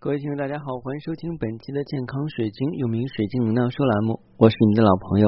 各位听众，大家好，欢迎收听本期的健康水晶，又名水晶能量说栏目。我是你的老朋友，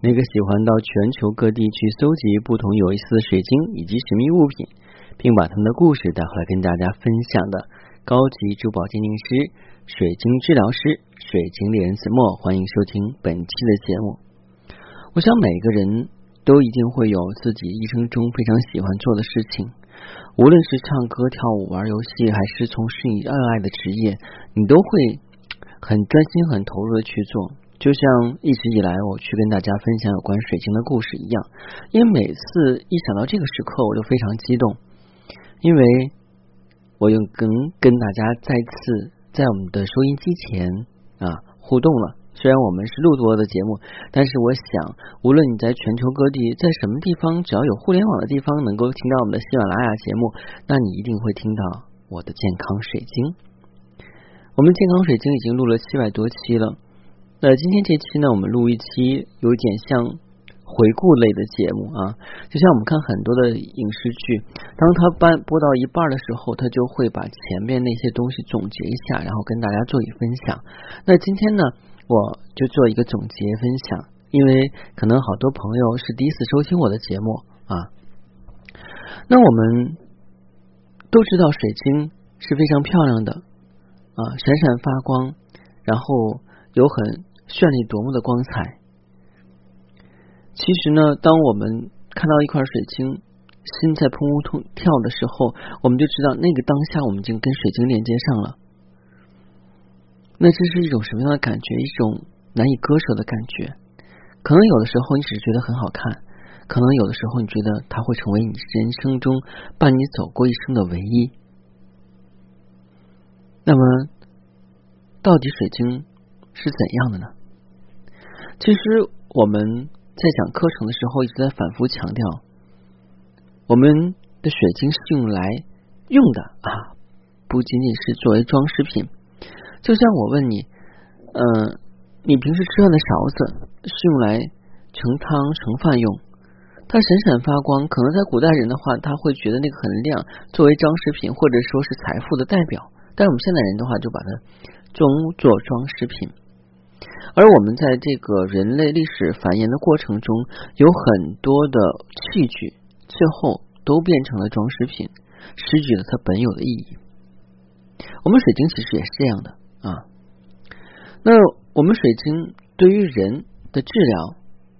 那个喜欢到全球各地去搜集不同有意思的水晶以及神秘物品，并把他们的故事带回来跟大家分享的高级珠宝鉴定师、水晶治疗师、水晶猎人子墨。欢迎收听本期的节目。我想每个人都一定会有自己一生中非常喜欢做的事情。无论是唱歌、跳舞、玩游戏，还是从事你热爱的职业，你都会很专心、很投入的去做。就像一直以来我去跟大家分享有关水晶的故事一样，因为每次一想到这个时刻，我就非常激动，因为我又跟跟大家再次在我们的收音机前啊互动了。虽然我们是录播的节目，但是我想，无论你在全球各地，在什么地方，只要有互联网的地方，能够听到我们的喜马拉雅节目，那你一定会听到我的健康水晶。我们健康水晶已经录了七百多期了，那今天这期呢，我们录一期有点像。回顾类的节目啊，就像我们看很多的影视剧，当他播播到一半的时候，他就会把前面那些东西总结一下，然后跟大家做一分享。那今天呢，我就做一个总结分享，因为可能好多朋友是第一次收听我的节目啊。那我们都知道水晶是非常漂亮的啊，闪闪发光，然后有很绚丽夺目的光彩。其实呢，当我们看到一块水晶，心在砰砰跳的时候，我们就知道那个当下我们已经跟水晶连接上了。那这是一种什么样的感觉？一种难以割舍的感觉。可能有的时候你只是觉得很好看，可能有的时候你觉得它会成为你人生中伴你走过一生的唯一。那么，到底水晶是怎样的呢？其实我们。在讲课程的时候，一直在反复强调，我们的水晶是用来用的啊，不仅仅是作为装饰品。就像我问你，嗯，你平时吃饭的勺子是用来盛汤盛饭用，它闪闪发光，可能在古代人的话，他会觉得那个很亮，作为装饰品或者说是财富的代表。但是我们现代人的话，就把它装作装饰品。而我们在这个人类历史繁衍的过程中，有很多的器具，最后都变成了装饰品，失去了它本有的意义。我们水晶其实也是这样的啊。那我们水晶对于人的治疗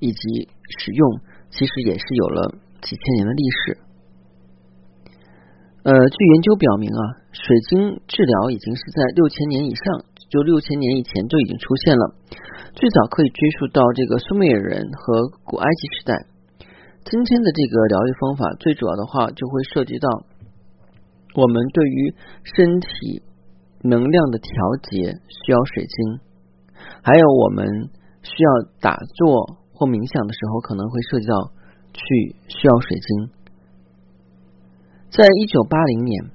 以及使用，其实也是有了几千年的历史。呃，据研究表明啊，水晶治疗已经是在六千年以上。就六千年以前就已经出现了，最早可以追溯到这个苏美尔人和古埃及时代。今天的这个疗愈方法，最主要的话就会涉及到我们对于身体能量的调节需要水晶，还有我们需要打坐或冥想的时候，可能会涉及到去需要水晶。在一九八零年。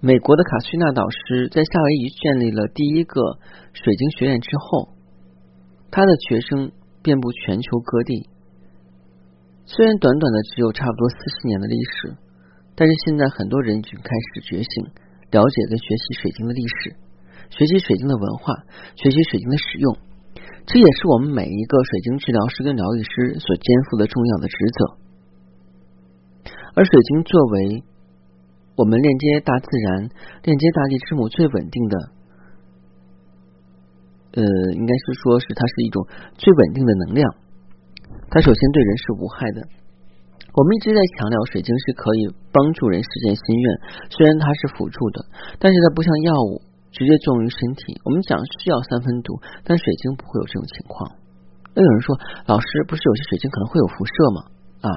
美国的卡西纳导师在夏威夷建立了第一个水晶学院之后，他的学生遍布全球各地。虽然短短的只有差不多四十年的历史，但是现在很多人已经开始觉醒，了解跟学习水晶的历史，学习水晶的文化，学习水晶的使用。这也是我们每一个水晶治疗师跟疗愈师所肩负的重要的职责。而水晶作为我们链接大自然、链接大地之母最稳定的，呃，应该是说是它是一种最稳定的能量。它首先对人是无害的。我们一直在强调，水晶是可以帮助人实现心愿，虽然它是辅助的，但是它不像药物直接作用于身体。我们讲是药三分毒，但水晶不会有这种情况。那有人说，老师不是有些水晶可能会有辐射吗？啊？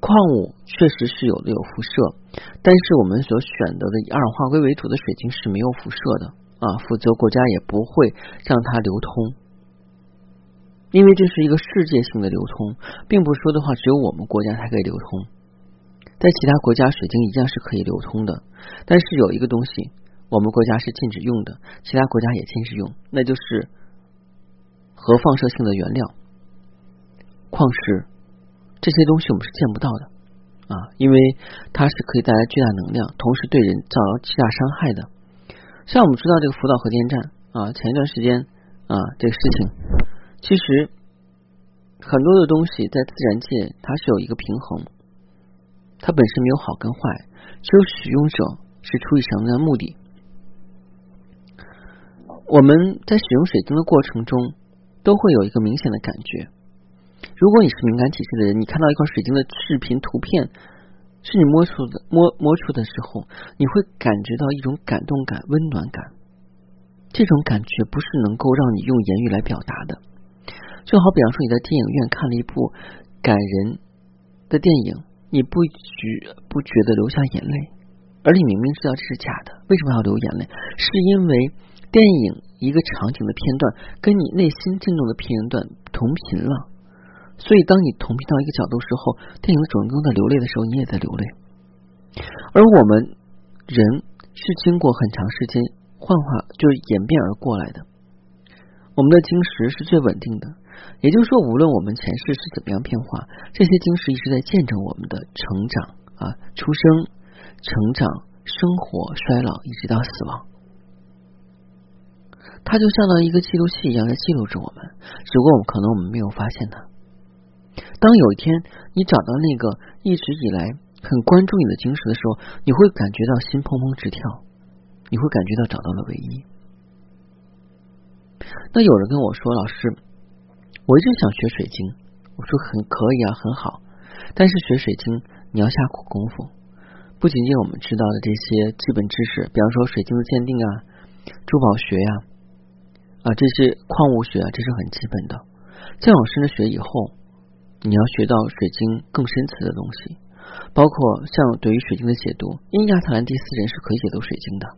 矿物确实是有的有辐射，但是我们所选择的以二氧化硅为主的水晶是没有辐射的啊，否则国家也不会让它流通，因为这是一个世界性的流通，并不是说的话只有我们国家才可以流通，在其他国家水晶一样是可以流通的，但是有一个东西我们国家是禁止用的，其他国家也禁止用，那就是核放射性的原料矿石。这些东西我们是见不到的啊，因为它是可以带来巨大能量，同时对人造成巨大伤害的。像我们知道这个福岛核电站啊，前一段时间啊这个事情，其实很多的东西在自然界它是有一个平衡，它本身没有好跟坏，只有使用者是出于什么样的目的。我们在使用水晶的过程中，都会有一个明显的感觉。如果你是敏感体质的人，你看到一块水晶的视频图片，是你摸出的摸摸出的时候，你会感觉到一种感动感、温暖感。这种感觉不是能够让你用言语来表达的。就好比方说，你在电影院看了一部感人的电影，你不觉不觉得流下眼泪，而你明明知道这是假的，为什么要流眼泪？是因为电影一个场景的片段跟你内心震动的片段同频了。所以，当你同频到一个角度时候，电影的主人公在流泪的时候，你也在流泪。而我们人是经过很长时间幻化，就是演变而过来的。我们的晶石是最稳定的，也就是说，无论我们前世是怎么样变化，这些晶石一直在见证我们的成长啊，出生、成长、生活、衰老，一直到死亡。它就像到一个记录器一样，在记录着我们，只不过我们可能我们没有发现它。当有一天你找到那个一直以来很关注你的晶石的时候，你会感觉到心砰砰直跳，你会感觉到找到了唯一。那有人跟我说：“老师，我一直想学水晶。”我说：“很可以啊，很好。但是学水晶你要下苦功夫，不仅仅我们知道的这些基本知识，比方说水晶的鉴定啊、珠宝学呀啊这些矿物学啊，这是很基本的。再往深的学以后。”你要学到水晶更深层的东西，包括像对于水晶的解读，因为亚特兰蒂斯人是可以解读水晶的。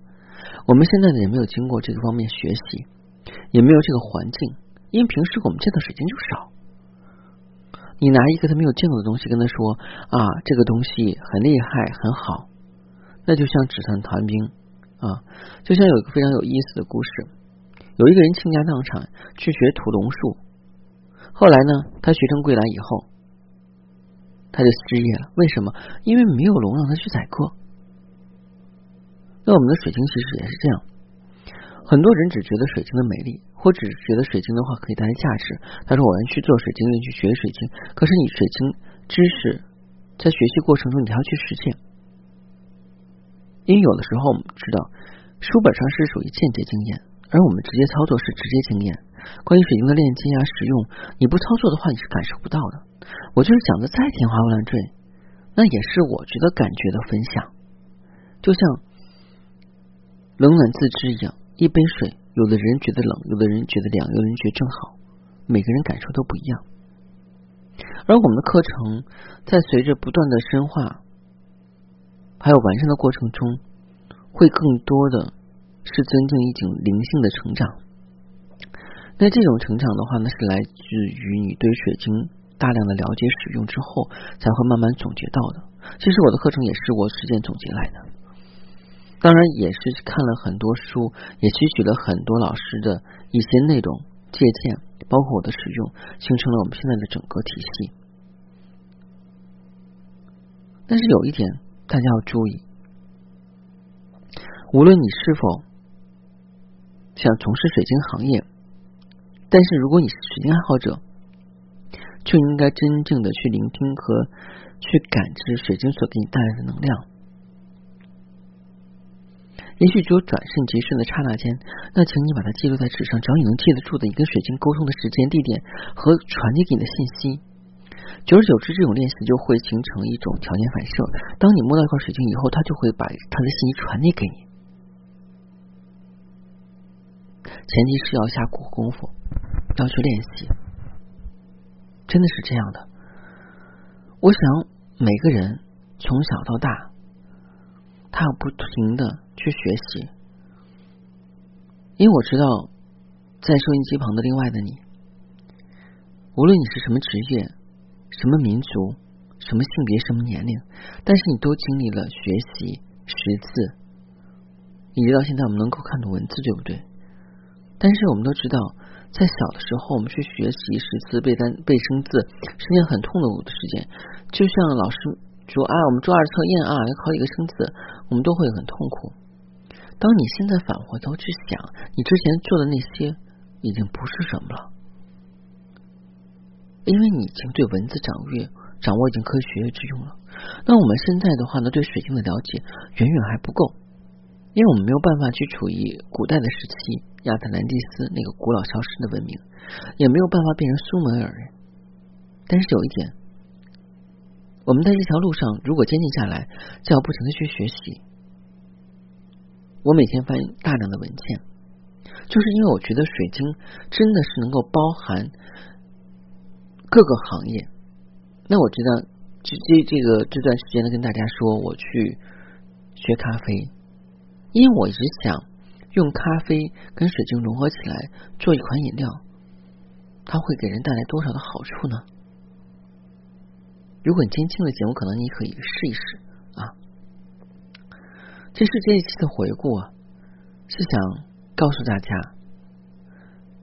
我们现在呢也没有经过这个方面学习，也没有这个环境，因为平时我们见到水晶就少。你拿一个他没有见过的东西跟他说啊，这个东西很厉害很好，那就像纸上谈兵啊。就像有一个非常有意思的故事，有一个人倾家荡产去学屠龙术。后来呢，他学成归来以后，他就失业了。为什么？因为没有龙让他去宰客。那我们的水晶其实也是这样，很多人只觉得水晶的美丽，或只觉得水晶的话可以带来价值。他说：“我要去做水晶，要去学水晶。”可是你水晶知识在学习过程中，你还要去实践。因为有的时候我们知道，书本上是属于间接经验，而我们直接操作是直接经验。关于水晶的链接啊，使用你不操作的话，你是感受不到的。我就是讲的再天花乱坠，那也是我觉得感觉的分享，就像冷暖自知一样。一杯水，有的人觉得冷，有的人觉得凉，有的人觉得正好，每个人感受都不一样。而我们的课程在随着不断的深化还有完善的过程中，会更多的是增进一种灵性的成长。那这种成长的话呢，是来自于你对水晶大量的了解使用之后，才会慢慢总结到的。其实我的课程也是我实践总结来的，当然也是看了很多书，也吸取了很多老师的一些内容借鉴，包括我的使用，形成了我们现在的整个体系。但是有一点大家要注意，无论你是否想从事水晶行业。但是，如果你是水晶爱好者，就应该真正的去聆听和去感知水晶所给你带来的能量。也许只有转瞬即逝的刹那间，那请你把它记录在纸上。只要你能记得住的，你跟水晶沟通的时间、地点和传递给你的信息，久而久之，这种练习就会形成一种条件反射。当你摸到一块水晶以后，它就会把它的信息传递给你。前提是要下苦功夫。要去练习，真的是这样的。我想每个人从小到大，要不停的去学习，因为我知道，在收音机旁的另外的你，无论你是什么职业、什么民族、什么性别、什么年龄，但是你都经历了学习识字，以及到现在我们能够看懂文字，对不对？但是我们都知道。在小的时候，我们去学习识字、背单、背生字，是件很痛苦的事件。就像老师说啊，我们周二测验啊，要考一个生字，我们都会很痛苦。当你现在返回头去想，你之前做的那些已经不是什么了，因为你已经对文字掌握掌握已经可以学以致用了。那我们现在的话呢，对水晶的了解远远还不够，因为我们没有办法去处于古代的时期亚特兰蒂斯那个古老消失的文明，也没有办法变成苏美尔人。但是有一点。我们在这条路上，如果坚定下来，就要不停的去学习。我每天翻大量的文件，就是因为我觉得水晶真的是能够包含各个行业。那我知道，这这这个这段时间呢，跟大家说我去学咖啡，因为我一直想用咖啡跟水晶融合起来做一款饮料，它会给人带来多少的好处呢？如果你今天听了节目，可能你可以试一试啊。这是这一期的回顾啊，是想告诉大家，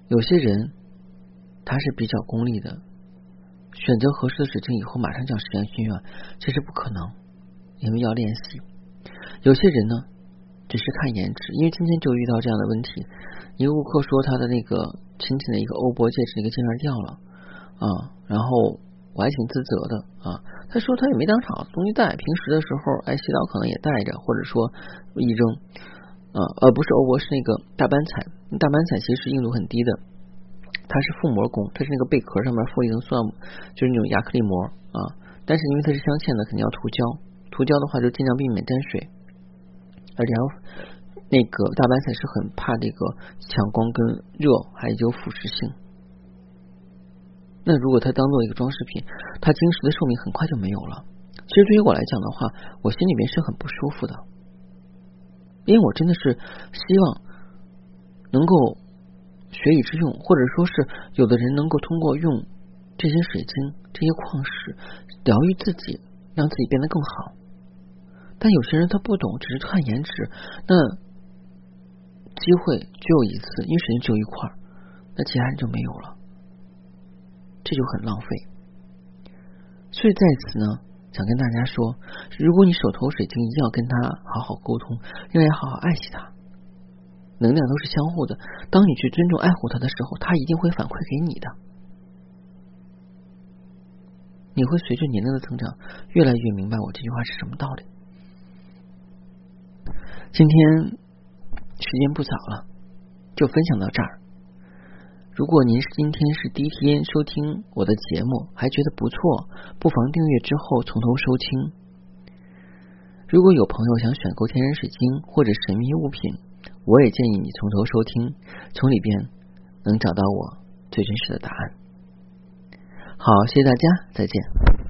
有些人他是比较功利的，选择合适的水晶以后马上就要实现心愿，这是不可能，因为要练习。有些人呢，只是看颜值，因为今天就遇到这样的问题，一个顾客说他的那个亲戚的一个欧泊戒指那个戒链掉了啊，然后。我还挺自责的啊！他说他也没当场东西带，平时的时候哎洗澡可能也带着，或者说一扔啊，呃不是欧泊是那个大斑彩，大斑彩其实是硬度很低的，它是覆膜工，它是那个贝壳上面覆一层塑料，就是那种亚克力膜啊。但是因为它是镶嵌的，肯定要涂胶，涂胶的话就尽量避免沾水，而且那个大斑彩是很怕这个强光跟热，还有腐蚀性。那如果它当做一个装饰品，它晶石的寿命很快就没有了。其实对于我来讲的话，我心里面是很不舒服的，因为我真的是希望能够学以致用，或者说是有的人能够通过用这些水晶、这些矿石疗愈自己，让自己变得更好。但有些人他不懂，只是看颜值，那机会只有一次，因为水晶只有一块，那其他人就没有了。这就很浪费，所以在此呢，想跟大家说，如果你手头水晶，一定要跟他好好沟通，应该好好爱惜它。能量都是相互的，当你去尊重爱护它的时候，它一定会反馈给你的。你会随着年龄的增长，越来越明白我这句话是什么道理。今天时间不早了，就分享到这儿。如果您是今天是第一天收听我的节目，还觉得不错，不妨订阅之后从头收听。如果有朋友想选购天然水晶或者神秘物品，我也建议你从头收听，从里边能找到我最真实的答案。好，谢谢大家，再见。